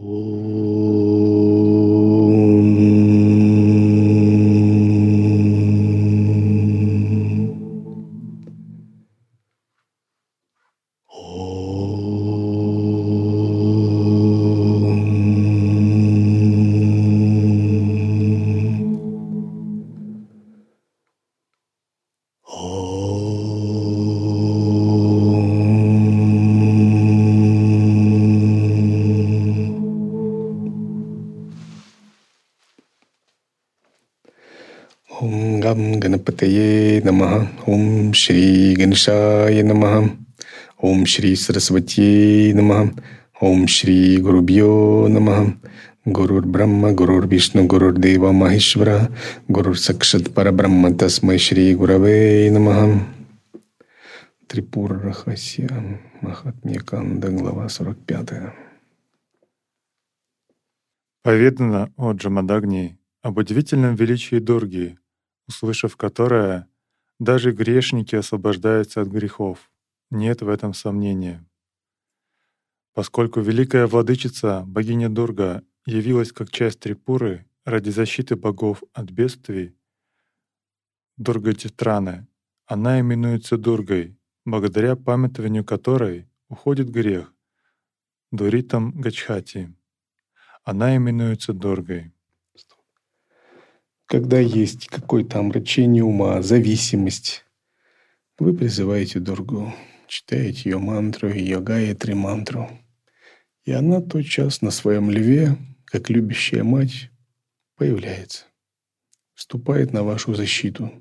Oh. श्री गणेशाय नमः ॐ श्री सरस्वत्यै नमः ॐ श्री गुरुभ्यो नमः गुरुर्ब्रह्म गुरुर्विष्णु गुरुर्देव महेश्वर गुरुर्सक्षत् परब्रह्म तस्मै श्री गुरवे नमः Трипура Рахасия, Махатмья Канда, глава 45. Поведано о Джамадагни об удивительном величии Дурги, услышав которое, даже грешники освобождаются от грехов. Нет в этом сомнения. Поскольку великая владычица, богиня Дурга, явилась как часть Трипуры ради защиты богов от бедствий, Дургатитраны, она именуется Дургой, благодаря памятованию которой уходит грех, Дуритам Гачхати. Она именуется Дургой. Когда есть какое-то омрачение ума, зависимость, вы призываете Дургу, читаете ее мантру, ее гаятри мантру. И она тотчас на своем льве, как любящая мать, появляется. Вступает на вашу защиту,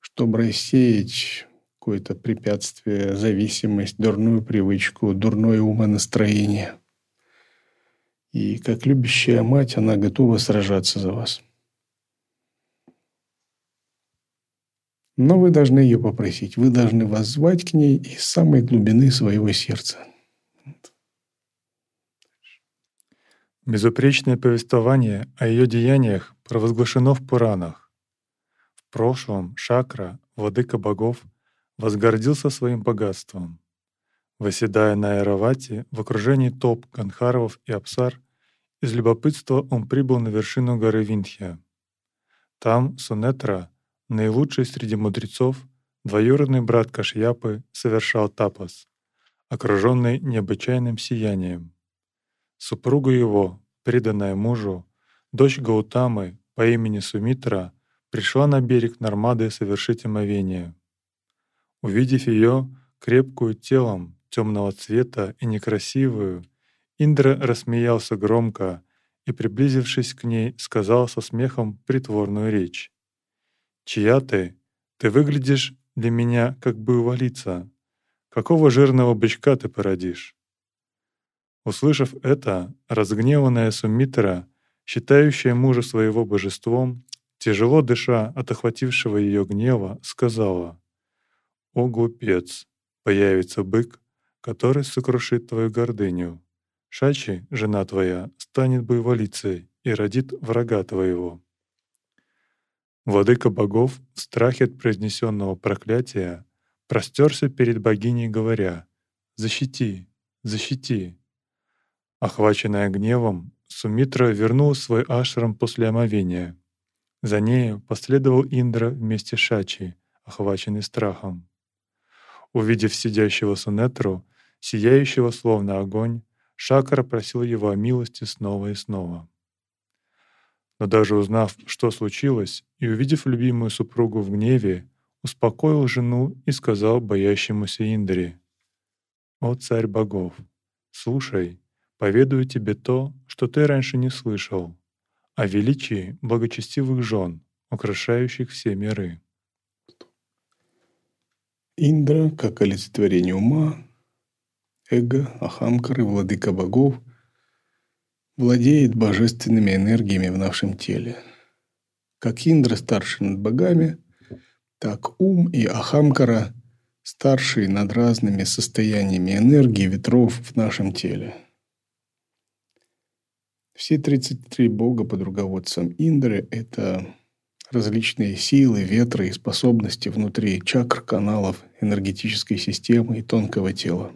чтобы рассеять какое-то препятствие, зависимость, дурную привычку, дурное умонастроение. И как любящая мать, она готова сражаться за вас. Но вы должны ее попросить, вы должны воззвать к ней из самой глубины своего сердца. Безупречное повествование о ее деяниях провозглашено в Пуранах. В прошлом Шакра, владыка богов, возгордился своим богатством. Восседая на Айравате в окружении топ, Ганхаровов и Апсар, из любопытства он прибыл на вершину горы Виндхия. Там Сунетра — Наилучший среди мудрецов, двоюродный брат Кашьяпы совершал тапас, окруженный необычайным сиянием. Супруга его, преданная мужу, дочь Гаутамы по имени Сумитра, пришла на берег Нормады совершить омовение. Увидев ее, крепкую телом, темного цвета и некрасивую, Индра рассмеялся громко и, приблизившись к ней, сказал со смехом притворную речь. «Чья ты? Ты выглядишь для меня, как бы увалиться. Какого жирного бычка ты породишь?» Услышав это, разгневанная Суммитра, считающая мужа своего божеством, тяжело дыша от охватившего ее гнева, сказала, «О, глупец! Появится бык, который сокрушит твою гордыню. Шачи, жена твоя, станет боеволицей и родит врага твоего». Владыка богов в страхе от произнесенного проклятия простерся перед богиней, говоря «Защити! Защити!». Охваченная гневом, Сумитра вернула свой ашрам после омовения. За нею последовал Индра вместе с Шачи, охваченный страхом. Увидев сидящего Сунетру, сияющего словно огонь, Шакара просил его о милости снова и снова. Но даже узнав, что случилось, и увидев любимую супругу в гневе, успокоил жену и сказал боящемуся Индре, «О царь богов, слушай, поведаю тебе то, что ты раньше не слышал, о величии благочестивых жен, украшающих все миры». Индра, как олицетворение ума, эго, ахамкары, владыка богов, владеет божественными энергиями в нашем теле. Как Индра старший над богами, так ум и Ахамкара старшие над разными состояниями энергии ветров в нашем теле. Все 33 бога под руководством Индры – это различные силы, ветры и способности внутри чакр, каналов, энергетической системы и тонкого тела.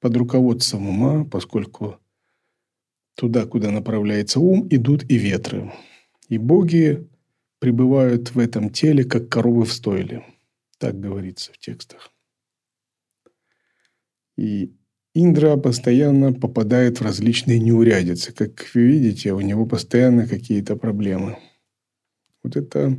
Под руководством ума, поскольку туда, куда направляется ум, идут и ветры. И боги пребывают в этом теле, как коровы в стойле. Так говорится в текстах. И Индра постоянно попадает в различные неурядицы. Как вы видите, у него постоянно какие-то проблемы. Вот это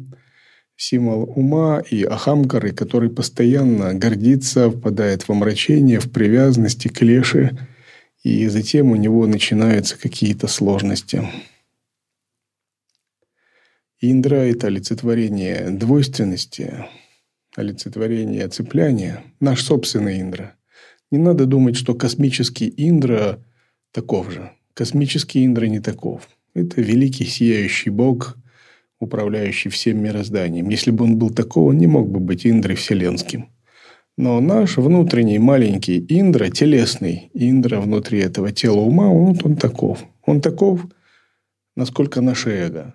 символ ума и ахамкары, который постоянно гордится, впадает в омрачение, в привязанности, клеши, и затем у него начинаются какие-то сложности. Индра – это олицетворение двойственности, олицетворение цепляния, наш собственный Индра. Не надо думать, что космический Индра таков же. Космический Индра не таков. Это великий сияющий Бог, управляющий всем мирозданием. Если бы он был такого, он не мог бы быть Индрой вселенским. Но наш внутренний маленький Индра, телесный Индра внутри этого тела ума, он, он таков. Он таков, насколько наше эго.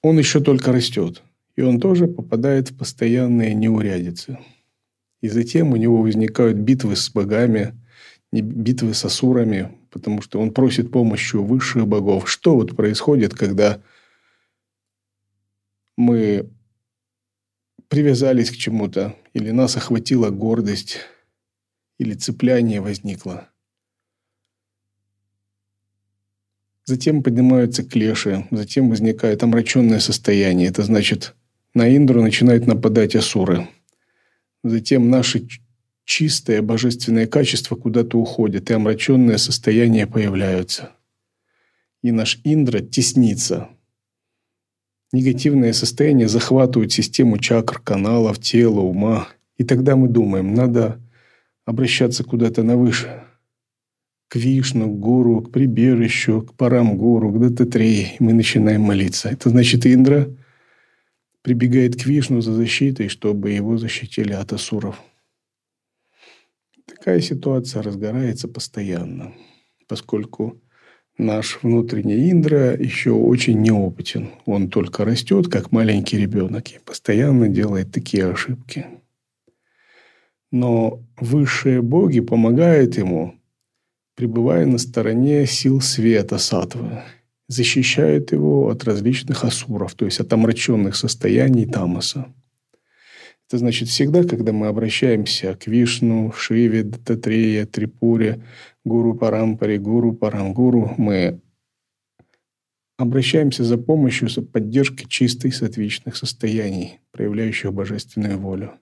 Он еще только растет. И он тоже попадает в постоянные неурядицы. И затем у него возникают битвы с богами, битвы с асурами, потому что он просит помощи у высших богов. Что вот происходит, когда мы привязались к чему-то, или нас охватила гордость, или цепляние возникло. Затем поднимаются клеши, затем возникает омраченное состояние. Это значит, на Индру начинают нападать асуры. Затем наши чистое божественное качество куда-то уходит, и омраченное состояние появляются. И наш Индра теснится. Негативное состояние захватывает систему чакр, каналов, тела, ума. И тогда мы думаем, надо обращаться куда-то на выше. К Вишну, к Гуру, к прибежищу, к Парамгуру, к Дататреи. Мы начинаем молиться. Это значит, Индра прибегает к Вишну за защитой, чтобы его защитили от асуров. Такая ситуация разгорается постоянно, поскольку наш внутренний Индра еще очень неопытен. Он только растет, как маленький ребенок, и постоянно делает такие ошибки. Но высшие боги помогают ему, пребывая на стороне сил света сатвы, защищают его от различных асуров, то есть от омраченных состояний тамаса. Это значит, всегда, когда мы обращаемся к Вишну, Шиве, Дататрея, Трипуре, Гуру Парампаре, Гуру Парамгуру, мы обращаемся за помощью, за поддержкой чистой сатвичных состояний, проявляющих божественную волю,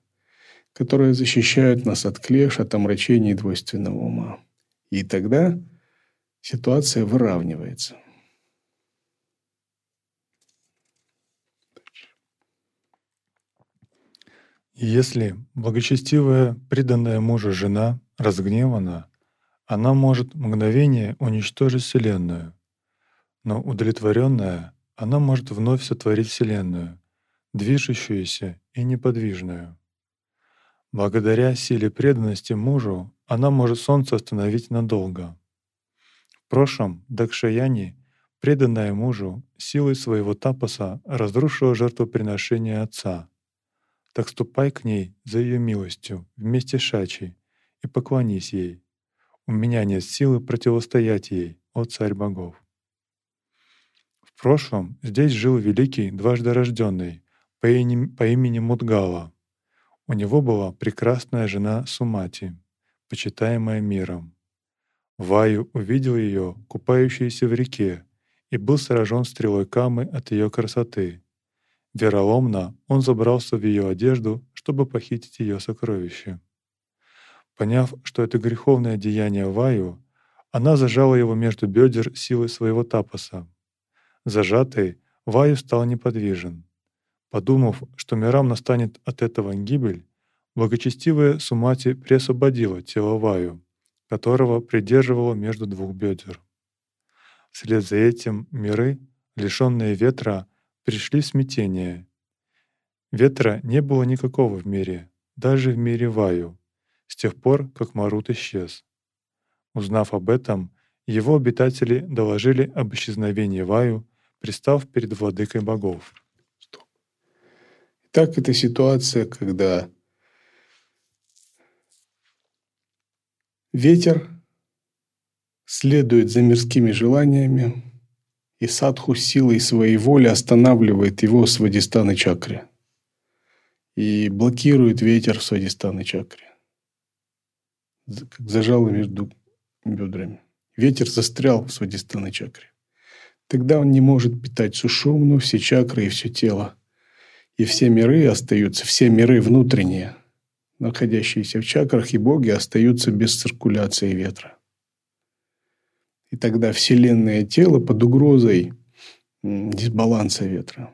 которые защищают нас от клеш, от омрачений двойственного ума. И тогда ситуация выравнивается. Если благочестивая, преданная мужа жена разгневана, она может мгновение уничтожить Вселенную, но удовлетворенная, она может вновь сотворить Вселенную, движущуюся и неподвижную. Благодаря силе преданности мужу она может Солнце остановить надолго. В прошлом Дакшаяни, преданная мужу, силой своего тапаса разрушила жертвоприношение отца — так ступай к ней за ее милостью вместе с Шачей и поклонись ей. У меня нет силы противостоять ей, о царь богов. В прошлом здесь жил великий дважды рожденный по имени, по имени Мудгала. У него была прекрасная жена Сумати, почитаемая миром. Ваю увидел ее, купающуюся в реке, и был сражен стрелой камы от ее красоты. Вероломно он забрался в ее одежду, чтобы похитить ее сокровище. Поняв, что это греховное деяние Ваю, она зажала его между бедер силой своего тапаса. Зажатый, Ваю стал неподвижен. Подумав, что мирам настанет от этого гибель, благочестивая Сумати присвободила тело Ваю, которого придерживала между двух бедер. Вслед за этим миры, лишенные ветра, пришли в смятение. Ветра не было никакого в мире, даже в мире Ваю, с тех пор, как Марут исчез. Узнав об этом, его обитатели доложили об исчезновении Ваю, пристав перед владыкой богов. Так это ситуация, когда ветер следует за мирскими желаниями, и садху силой своей воли останавливает его в свадистанной чакре и блокирует ветер в свадистанной чакре. Как зажало между бедрами. Ветер застрял в свадистанной чакре. Тогда он не может питать сушумну, все чакры и все тело. И все миры остаются, все миры внутренние, находящиеся в чакрах, и боги остаются без циркуляции ветра. И тогда вселенное тело под угрозой дисбаланса ветра.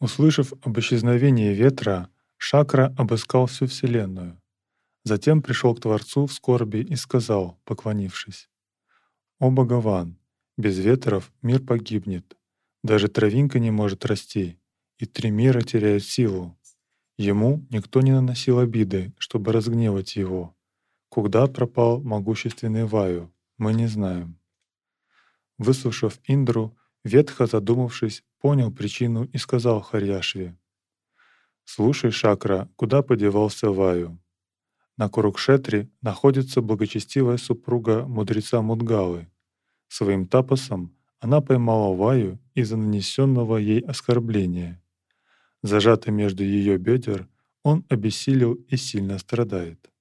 Услышав об исчезновении ветра, Шакра обыскал всю Вселенную. Затем пришел к Творцу в скорби и сказал, поклонившись, «О Богован, без ветров мир погибнет, даже травинка не может расти, и три мира теряют силу. Ему никто не наносил обиды, чтобы разгневать его, Куда пропал могущественный Ваю, мы не знаем. Выслушав Индру, Ветха, задумавшись, понял причину и сказал Харьяшве. «Слушай, Шакра, куда подевался Ваю? На Курукшетре находится благочестивая супруга мудреца Мудгалы. Своим тапосом она поймала Ваю из-за нанесенного ей оскорбления. Зажатый между ее бедер, он обессилел и сильно страдает.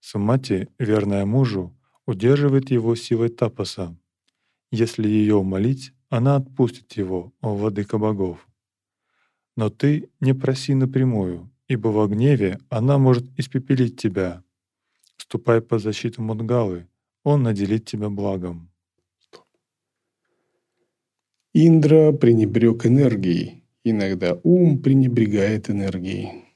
Сумати, верная мужу, удерживает его силой тапаса. Если ее умолить, она отпустит его, о владыка богов. Но ты не проси напрямую, ибо во гневе она может испепелить тебя. Ступай по защиту Мудгалы, он наделит тебя благом. Индра пренебрег энергией. Иногда ум пренебрегает энергией.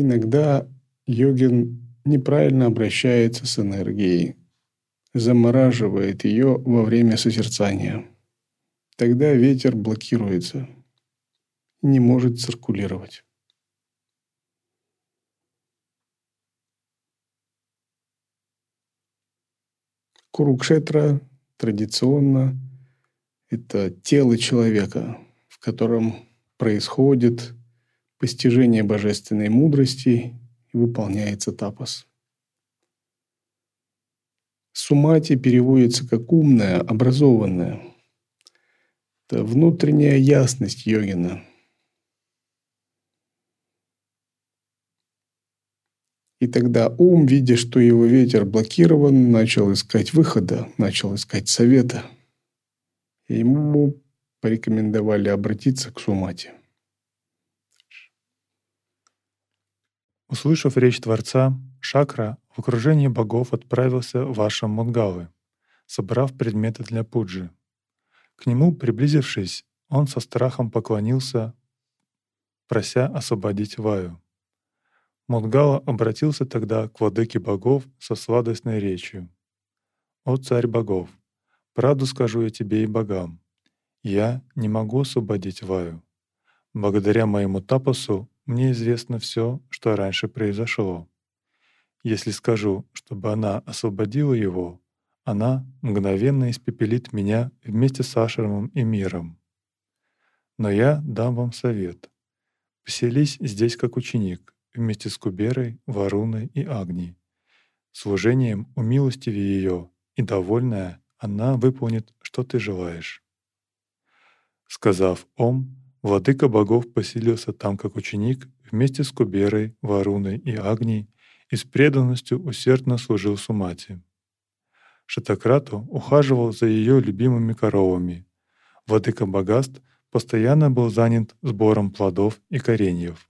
Иногда йогин неправильно обращается с энергией, замораживает ее во время созерцания. Тогда ветер блокируется, не может циркулировать. Курукшетра традиционно это тело человека, в котором происходит постижение божественной мудрости и выполняется тапос. Сумати переводится как умная, образованная. Это внутренняя ясность йогина. И тогда ум, видя, что его ветер блокирован, начал искать выхода, начал искать совета. И ему порекомендовали обратиться к Сумати. Услышав речь Творца, Шакра в окружении богов отправился в Ашам Мунгалы, собрав предметы для пуджи. К нему, приблизившись, он со страхом поклонился, прося освободить Ваю. Мудгала обратился тогда к владыке богов со сладостной речью. «О царь богов, правду скажу я тебе и богам, я не могу освободить Ваю. Благодаря моему тапосу мне известно все, что раньше произошло. Если скажу, чтобы она освободила его, она мгновенно испепелит меня вместе с Ашермом и миром. Но я дам вам совет. Поселись здесь как ученик, вместе с Куберой, Варуной и Агни. Служением умилостиви ее, и довольная, она выполнит, что ты желаешь. Сказав «Ом», Владыка богов поселился там как ученик вместе с Куберой, Варуной и Агней и с преданностью усердно служил Сумати. Шатакрату ухаживал за ее любимыми коровами. Владыка Багаст постоянно был занят сбором плодов и кореньев.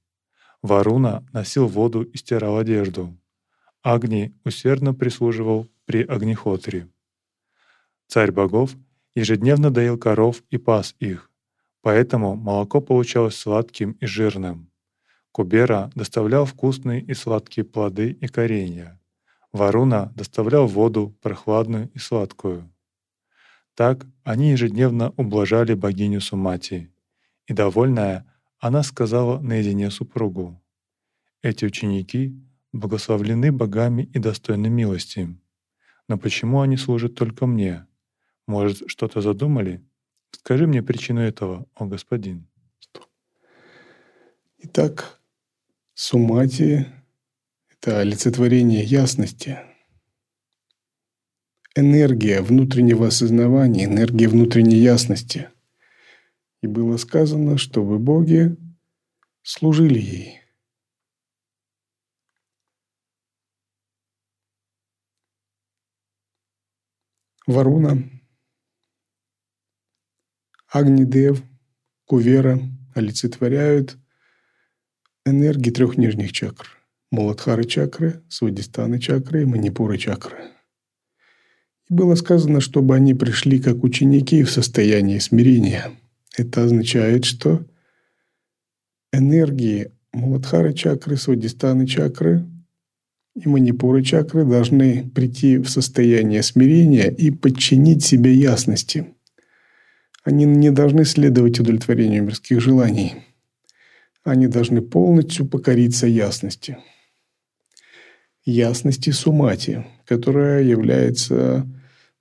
Варуна носил воду и стирал одежду. Агни усердно прислуживал при огнехотре. Царь богов ежедневно доил коров и пас их, Поэтому молоко получалось сладким и жирным. Кубера доставлял вкусные и сладкие плоды и коренья. Варуна доставлял воду, прохладную и сладкую. Так они ежедневно ублажали богиню Сумати. И, довольная, она сказала наедине супругу, «Эти ученики благословлены богами и достойны милости. Но почему они служат только мне? Может, что-то задумали?» Скажи мне причину этого, о господин. Итак, Сумати Это олицетворение ясности, энергия внутреннего осознавания, энергия внутренней ясности. И было сказано, чтобы боги служили ей. Варуна, Агнидев, Кувера олицетворяют энергии трех нижних чакр. Муладхары чакры, Свадистаны чакры и Манипуры чакры. И было сказано, чтобы они пришли как ученики в состоянии смирения. Это означает, что энергии Муладхары чакры, Свадистаны чакры и Манипуры чакры должны прийти в состояние смирения и подчинить себе ясности. Они не должны следовать удовлетворению мирских желаний. Они должны полностью покориться ясности. Ясности сумати, которая является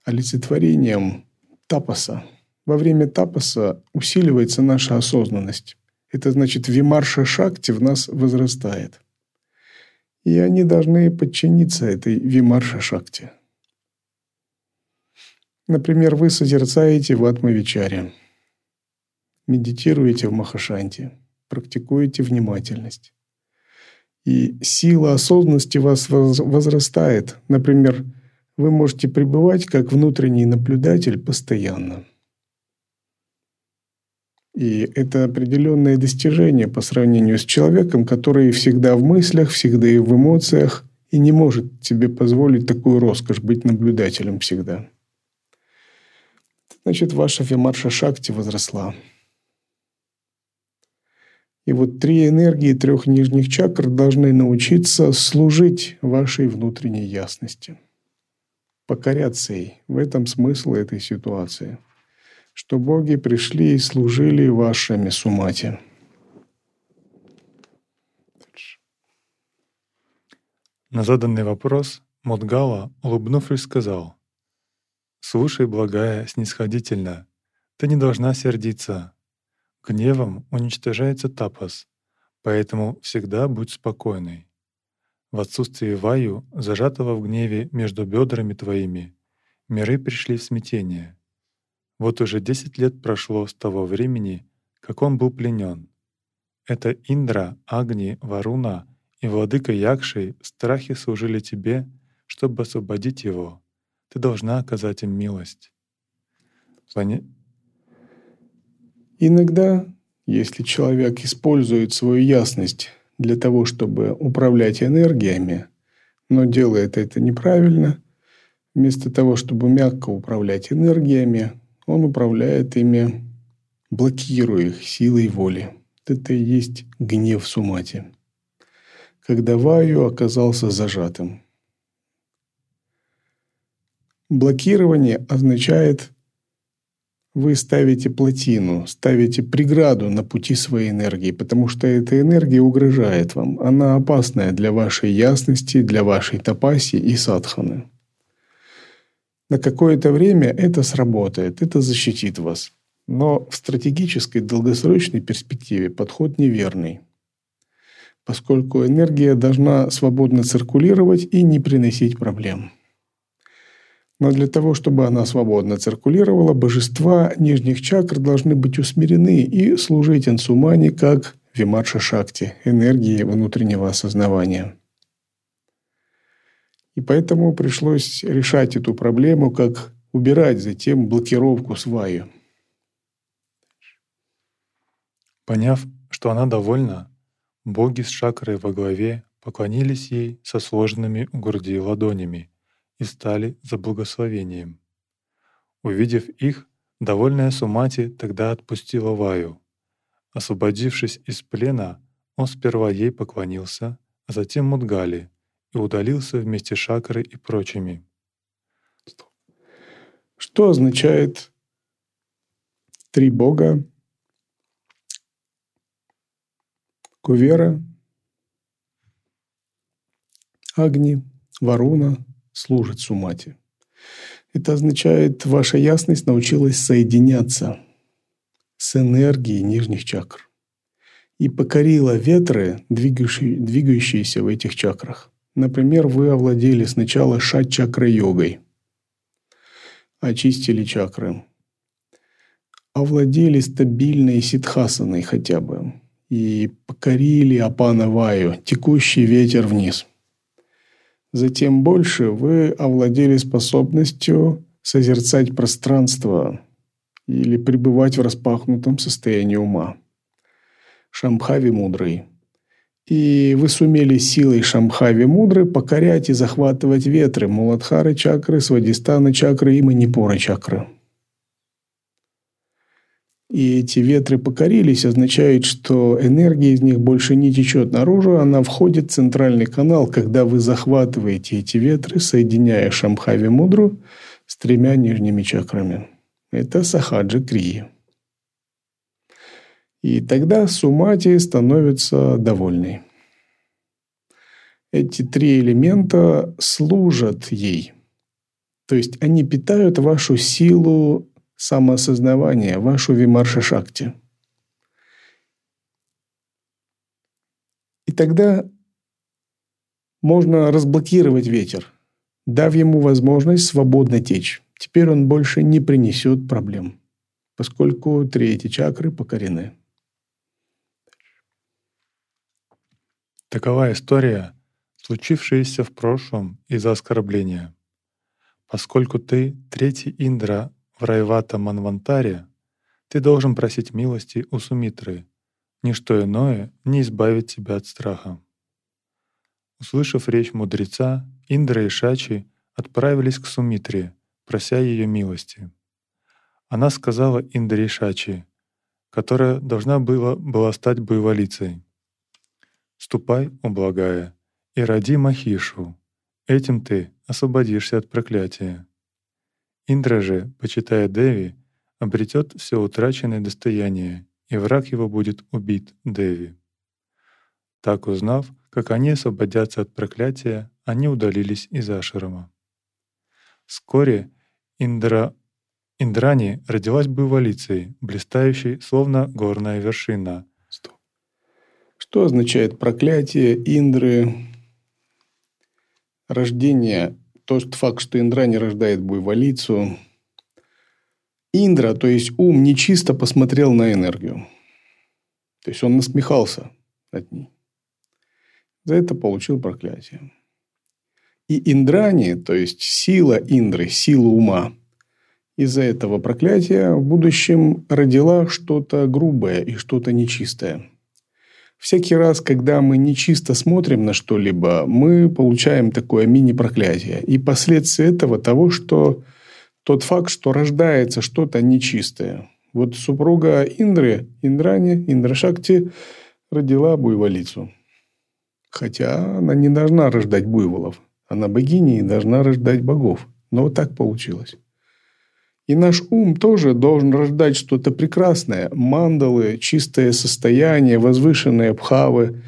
олицетворением тапаса. Во время тапаса усиливается наша осознанность. Это значит, вимарша шакти в нас возрастает. И они должны подчиниться этой вимарша шакти. Например, вы созерцаете в Атмавичаре, медитируете в Махашанте, практикуете внимательность. И сила осознанности вас возрастает. Например, вы можете пребывать как внутренний наблюдатель постоянно. И это определенное достижение по сравнению с человеком, который всегда в мыслях, всегда и в эмоциях, и не может себе позволить такую роскошь быть наблюдателем всегда. Значит, ваша Вимарша Шакти возросла. И вот три энергии трех нижних чакр должны научиться служить вашей внутренней ясности – покоряться ей. В этом смысл этой ситуации. Что боги пришли и служили вашими сумати. На заданный вопрос Модгала, улыбнувшись, сказал, «Слушай, благая, снисходительно, ты не должна сердиться. Гневом уничтожается тапас, поэтому всегда будь спокойной. В отсутствии ваю, зажатого в гневе между бедрами твоими, миры пришли в смятение. Вот уже десять лет прошло с того времени, как он был пленен. Это Индра, Агни, Варуна и владыка Якши страхи служили тебе, чтобы освободить его. Ты должна оказать им милость. Поня... Иногда, если человек использует свою ясность для того, чтобы управлять энергиями, но делает это неправильно. Вместо того, чтобы мягко управлять энергиями, он управляет ими, блокируя их силой воли. Это и есть гнев сумати. Когда Ваю оказался зажатым. Блокирование означает вы ставите плотину, ставите преграду на пути своей энергии, потому что эта энергия угрожает вам. Она опасная для вашей ясности, для вашей тапаси и садханы. На какое-то время это сработает, это защитит вас. Но в стратегической долгосрочной перспективе подход неверный, поскольку энергия должна свободно циркулировать и не приносить проблем. Но для того, чтобы она свободно циркулировала, божества нижних чакр должны быть усмирены и служить ансумани как вимарша шакти, энергии внутреннего осознавания. И поэтому пришлось решать эту проблему, как убирать затем блокировку сваю. Поняв, что она довольна, боги с шакрой во главе поклонились ей со сложенными у груди ладонями и стали за благословением. Увидев их, довольная Сумати тогда отпустила Ваю. Освободившись из плена, он сперва ей поклонился, а затем Мудгали и удалился вместе с Шакрой и прочими. Что означает три бога? Кувера, Агни, Варуна служит Сумати. Это означает, ваша ясность научилась соединяться с энергией нижних чакр и покорила ветры, двигающиеся в этих чакрах. Например, вы овладели сначала шат-чакрой-йогой, очистили чакры, овладели стабильной ситхасаной хотя бы и покорили апанаваю, текущий ветер вниз. Затем больше вы овладели способностью созерцать пространство или пребывать в распахнутом состоянии ума. Шамхави мудрый. И вы сумели силой Шамхави мудры покорять и захватывать ветры Муладхары чакры, Свадистана чакры и Манипура чакры. И эти ветры покорились, означает, что энергия из них больше не течет наружу, она входит в центральный канал, когда вы захватываете эти ветры, соединяя Шамхави мудру с тремя нижними чакрами. Это сахаджа крия. И тогда сумати становится довольной. Эти три элемента служат ей. То есть они питают вашу силу самоосознавания, вашу вимарша шакти. И тогда можно разблокировать ветер, дав ему возможность свободно течь. Теперь он больше не принесет проблем, поскольку третьи чакры покорены. Такова история, случившаяся в прошлом из-за оскорбления. Поскольку ты третий Индра в Райвата Манвантаре, ты должен просить милости у Сумитры. Ничто иное не избавит тебя от страха. Услышав речь мудреца, Индра и Шачи отправились к Сумитре, прося ее милости. Она сказала Индре Шачи, которая должна была, была стать боеволицей. «Ступай, о благая, и роди Махишу. Этим ты освободишься от проклятия». Индра же, почитая Деви, обретет все утраченное достояние, и враг его будет убит Деви. Так узнав, как они освободятся от проклятия, они удалились из Ашрама. Вскоре Индра Индрани родилась бывалицей, блистающей, словно горная вершина. Что означает проклятие Индры? Рождение, тот факт, что Индра не рождает буйволицу. Индра, то есть ум, нечисто посмотрел на энергию. То есть он насмехался над ней. За это получил проклятие. И Индрани, то есть сила Индры, сила ума, из-за этого проклятия в будущем родила что-то грубое и что-то нечистое. Всякий раз, когда мы нечисто смотрим на что-либо, мы получаем такое мини-проклятие. И последствия этого того, что тот факт, что рождается что-то нечистое. Вот супруга Индры, Индрани, Индрашакти, родила буйволицу. Хотя она не должна рождать буйволов. Она богиня и должна рождать богов. Но вот так получилось. И наш ум тоже должен рождать что-то прекрасное. Мандалы, чистое состояние, возвышенные бхавы.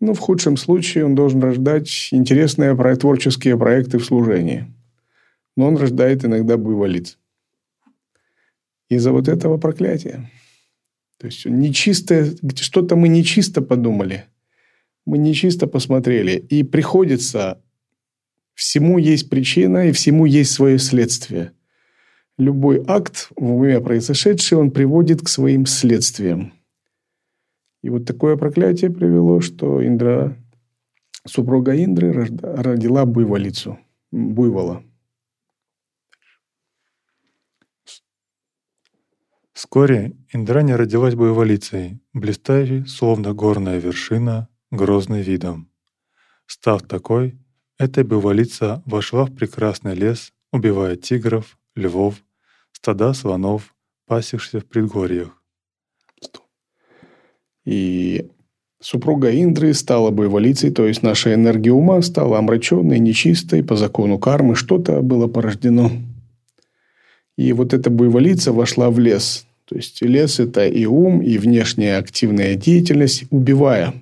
Но в худшем случае он должен рождать интересные творческие проекты в служении. Но он рождает иногда буйволиц. Из-за вот этого проклятия. То есть нечистое, что-то мы нечисто подумали. Мы нечисто посмотрели. И приходится Всему есть причина и всему есть свое следствие. Любой акт в уме произошедший, он приводит к своим следствиям. И вот такое проклятие привело, что Индра, супруга Индры родила буйволицу, буйвола. Вскоре Индрани родилась буйволицей, блистающей, словно горная вершина, грозный видом. Став такой, эта бывалица вошла в прекрасный лес, убивая тигров, львов, стада слонов, пасихшихся в предгорьях. И супруга Индры стала боеволицей, то есть наша энергия ума стала омраченной, нечистой, по закону кармы что-то было порождено. И вот эта боеволица вошла в лес. То есть лес – это и ум, и внешняя активная деятельность, убивая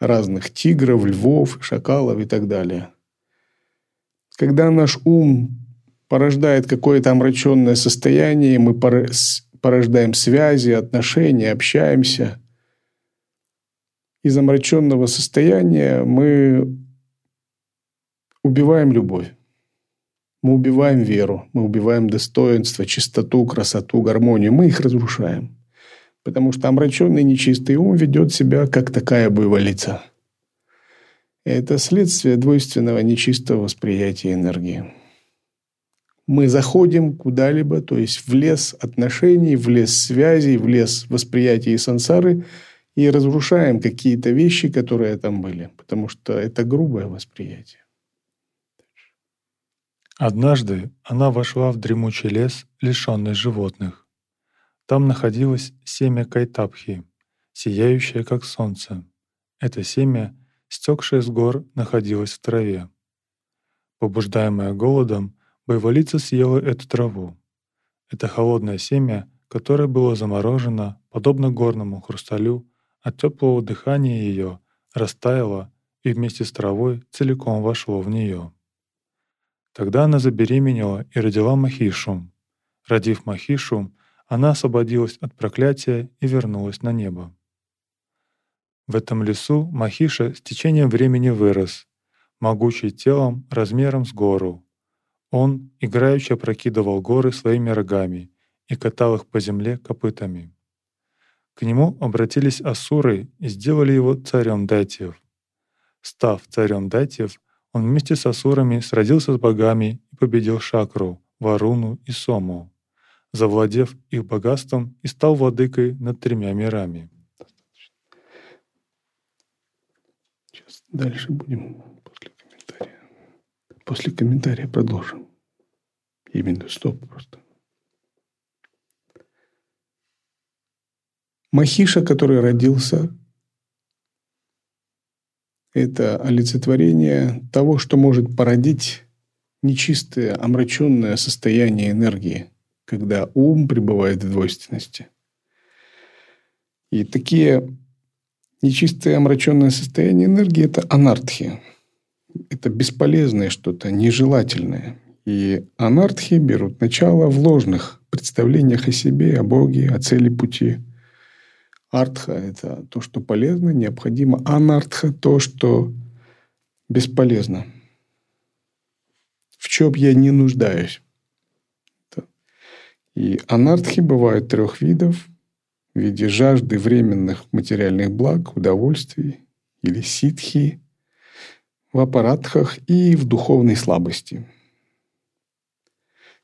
разных тигров, львов, шакалов и так далее. Когда наш ум порождает какое-то омраченное состояние, мы порождаем связи, отношения, общаемся. Из омраченного состояния мы убиваем любовь. Мы убиваем веру, мы убиваем достоинство, чистоту, красоту, гармонию. Мы их разрушаем. Потому что омраченный нечистый ум ведет себя, как такая буйволица. Это следствие двойственного нечистого восприятия энергии. Мы заходим куда-либо, то есть в лес отношений, в лес связей, в лес восприятия сансары и разрушаем какие-то вещи, которые там были, потому что это грубое восприятие. Однажды она вошла в дремучий лес, лишенный животных. Там находилось семя кайтапхи, сияющее как солнце. Это семя, стекшее с гор, находилось в траве. Побуждаемая голодом, бойволица съела эту траву. Это холодное семя, которое было заморожено, подобно горному хрусталю, от теплого дыхания ее растаяло и вместе с травой целиком вошло в нее. Тогда она забеременела и родила Махишу. Родив Махишу, она освободилась от проклятия и вернулась на небо. В этом лесу Махиша с течением времени вырос, могучий телом размером с гору. Он играючи опрокидывал горы своими рогами и катал их по земле копытами. К нему обратились асуры и сделали его царем датиев. Став царем датиев, он вместе с асурами сразился с богами и победил Шакру, Варуну и Сому завладев их богатством и стал владыкой над тремя мирами. Сейчас дальше будем. После комментария продолжим. Именно стоп просто. Махиша, который родился, это олицетворение того, что может породить нечистое, омраченное состояние энергии – когда ум пребывает в двойственности. И такие нечистые омраченные состояния энергии – это анартхи. Это бесполезное что-то, нежелательное. И анартхи берут начало в ложных представлениях о себе, о Боге, о цели пути. Артха – это то, что полезно, необходимо. Анартха – то, что бесполезно. В чем я не нуждаюсь. И анартхи бывают трех видов в виде жажды временных материальных благ, удовольствий или ситхи, в аппаратхах и в духовной слабости.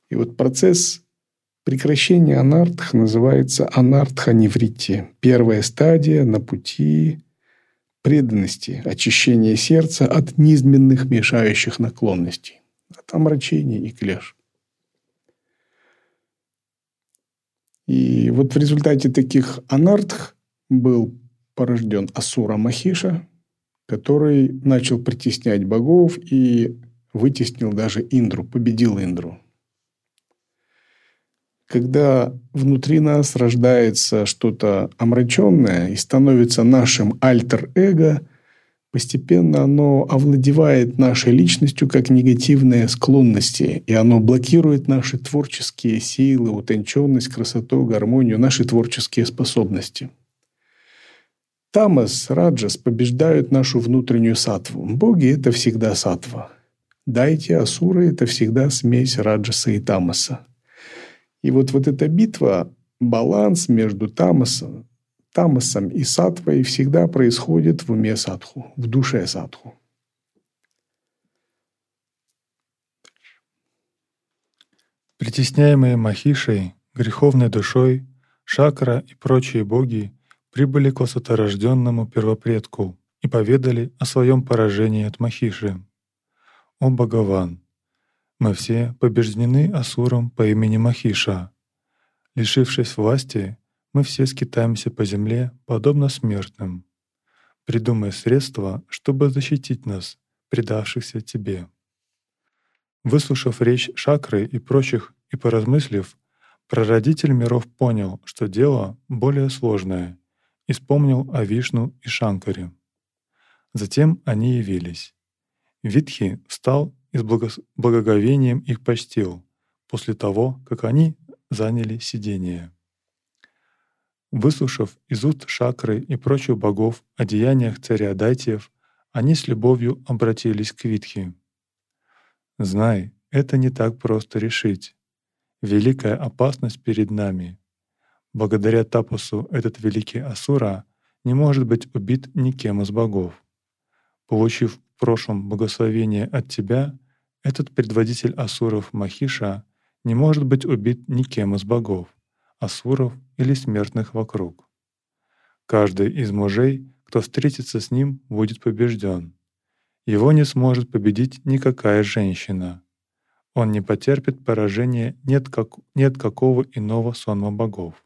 И вот процесс прекращения анартх называется анартха-неврити. Первая стадия на пути преданности, очищения сердца от низменных мешающих наклонностей, от омрачения и клеш. И вот в результате таких анартх был порожден Асура Махиша, который начал притеснять богов и вытеснил даже Индру, победил Индру. Когда внутри нас рождается что-то омраченное и становится нашим альтер-эго – Постепенно оно овладевает нашей личностью как негативные склонности, и оно блокирует наши творческие силы, утонченность, красоту, гармонию, наши творческие способности. Тамас, Раджас побеждают нашу внутреннюю сатву. Боги – это всегда сатва. Дайте асуры – это всегда смесь Раджаса и Тамаса. И вот, вот эта битва, баланс между Тамасом, тамасом и сатвой всегда происходит в уме садху, в душе садху. Притесняемые Махишей, греховной душой, Шакра и прочие боги прибыли к высоторожденному первопредку и поведали о своем поражении от Махиши. «О Богован! Мы все побеждены Асуром по имени Махиша. Лишившись власти, мы все скитаемся по земле, подобно смертным, придумая средства, чтобы защитить нас, предавшихся Тебе. Выслушав речь Шакры и прочих и поразмыслив, прародитель миров понял, что дело более сложное, и вспомнил о Вишну и Шанкаре. Затем они явились. Витхи встал и с благоговением их почтил после того, как они заняли сидение. Выслушав из уст Шакры и прочих богов о деяниях царя Дайтиев, они с любовью обратились к Витхи. Знай, это не так просто решить. Великая опасность перед нами. Благодаря Тапусу этот великий Асура не может быть убит никем из богов. Получив в прошлом благословение от тебя, этот предводитель Асуров Махиша не может быть убит никем из богов, асуров или смертных вокруг. Каждый из мужей, кто встретится с ним, будет побежден. Его не сможет победить никакая женщина. Он не потерпит поражения ни от, как, ни от какого иного сонма богов.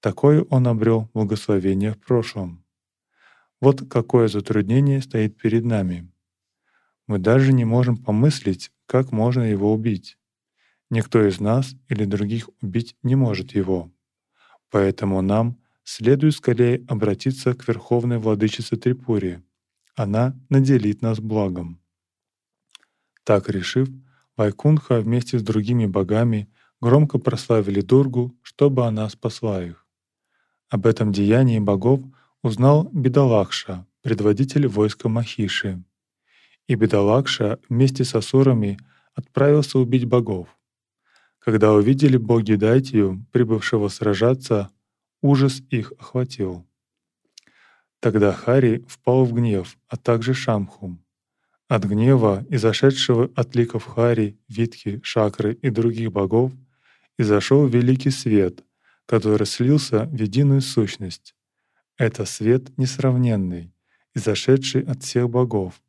Такое он обрел благословение в прошлом. Вот какое затруднение стоит перед нами. Мы даже не можем помыслить, как можно его убить. Никто из нас или других убить не может его. Поэтому нам следует скорее обратиться к Верховной Владычице Трипури. Она наделит нас благом. Так решив, Вайкунха вместе с другими богами громко прославили Дургу, чтобы она спасла их. Об этом деянии богов узнал Бедалакша, предводитель войска Махиши. И Бедалакша вместе с асурами отправился убить богов. Когда увидели боги Дайтию, прибывшего сражаться, ужас их охватил. Тогда Хари впал в гнев, а также Шамхум. От гнева, изошедшего от ликов Хари, Витхи, Шакры и других богов, изошел великий свет, который слился в единую сущность. Это свет несравненный, изошедший от всех богов,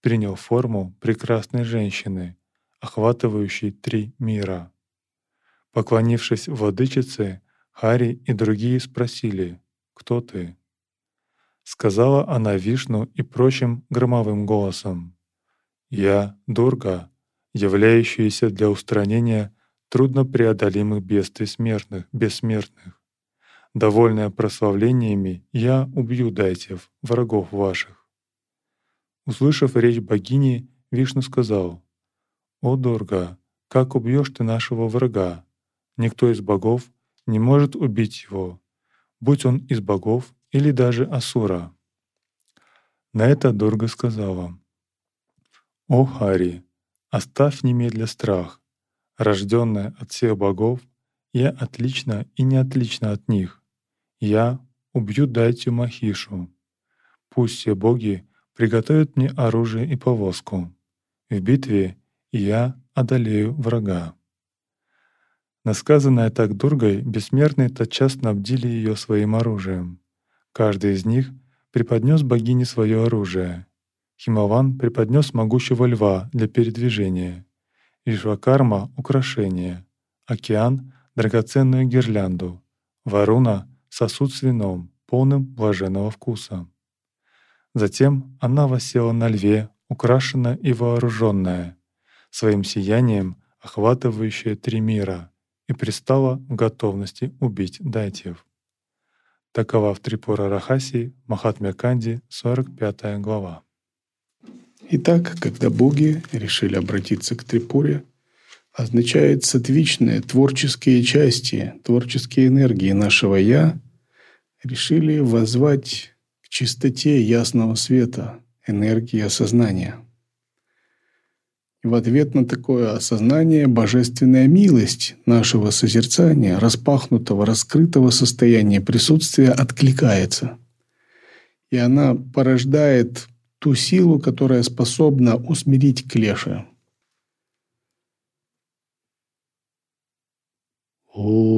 принял форму прекрасной женщины, охватывающей три мира. Поклонившись владычице, Хари и другие спросили «Кто ты?». Сказала она Вишну и прочим громовым голосом «Я Дурга, являющаяся для устранения труднопреодолимых бедствий смертных, бессмертных. Довольная прославлениями, я убью дайтев, врагов ваших». Услышав речь богини, Вишну сказал «О, Дурга, как убьешь ты нашего врага? Никто из богов не может убить его, будь он из богов или даже Асура. На это Дурга сказала, «О, Хари, оставь немедля страх. Рожденная от всех богов, я отлично и не отлично от них. Я убью Дайтю Махишу. Пусть все боги приготовят мне оружие и повозку. В битве я одолею врага. Насказанная так Дургой, бессмертные тотчас снабдили ее своим оружием. Каждый из них преподнес богине свое оружие. Химаван преподнес могучего льва для передвижения, Вишвакарма — украшение, Океан — драгоценную гирлянду, Варуна — сосуд с вином, полным блаженного вкуса. Затем она восела на льве, украшенная и вооруженная, своим сиянием охватывающая три мира — и пристала в готовности убить дайтьев. Такова в Трипура Рахаси, Махатмя Канди, 45 глава. Итак, когда боги решили обратиться к Трипуре, означает сатвичные творческие части, творческие энергии нашего «я» решили возвать к чистоте ясного света, энергии осознания – в ответ на такое осознание божественная милость нашего созерцания, распахнутого, раскрытого состояния присутствия откликается. И она порождает ту силу, которая способна усмирить клеши. О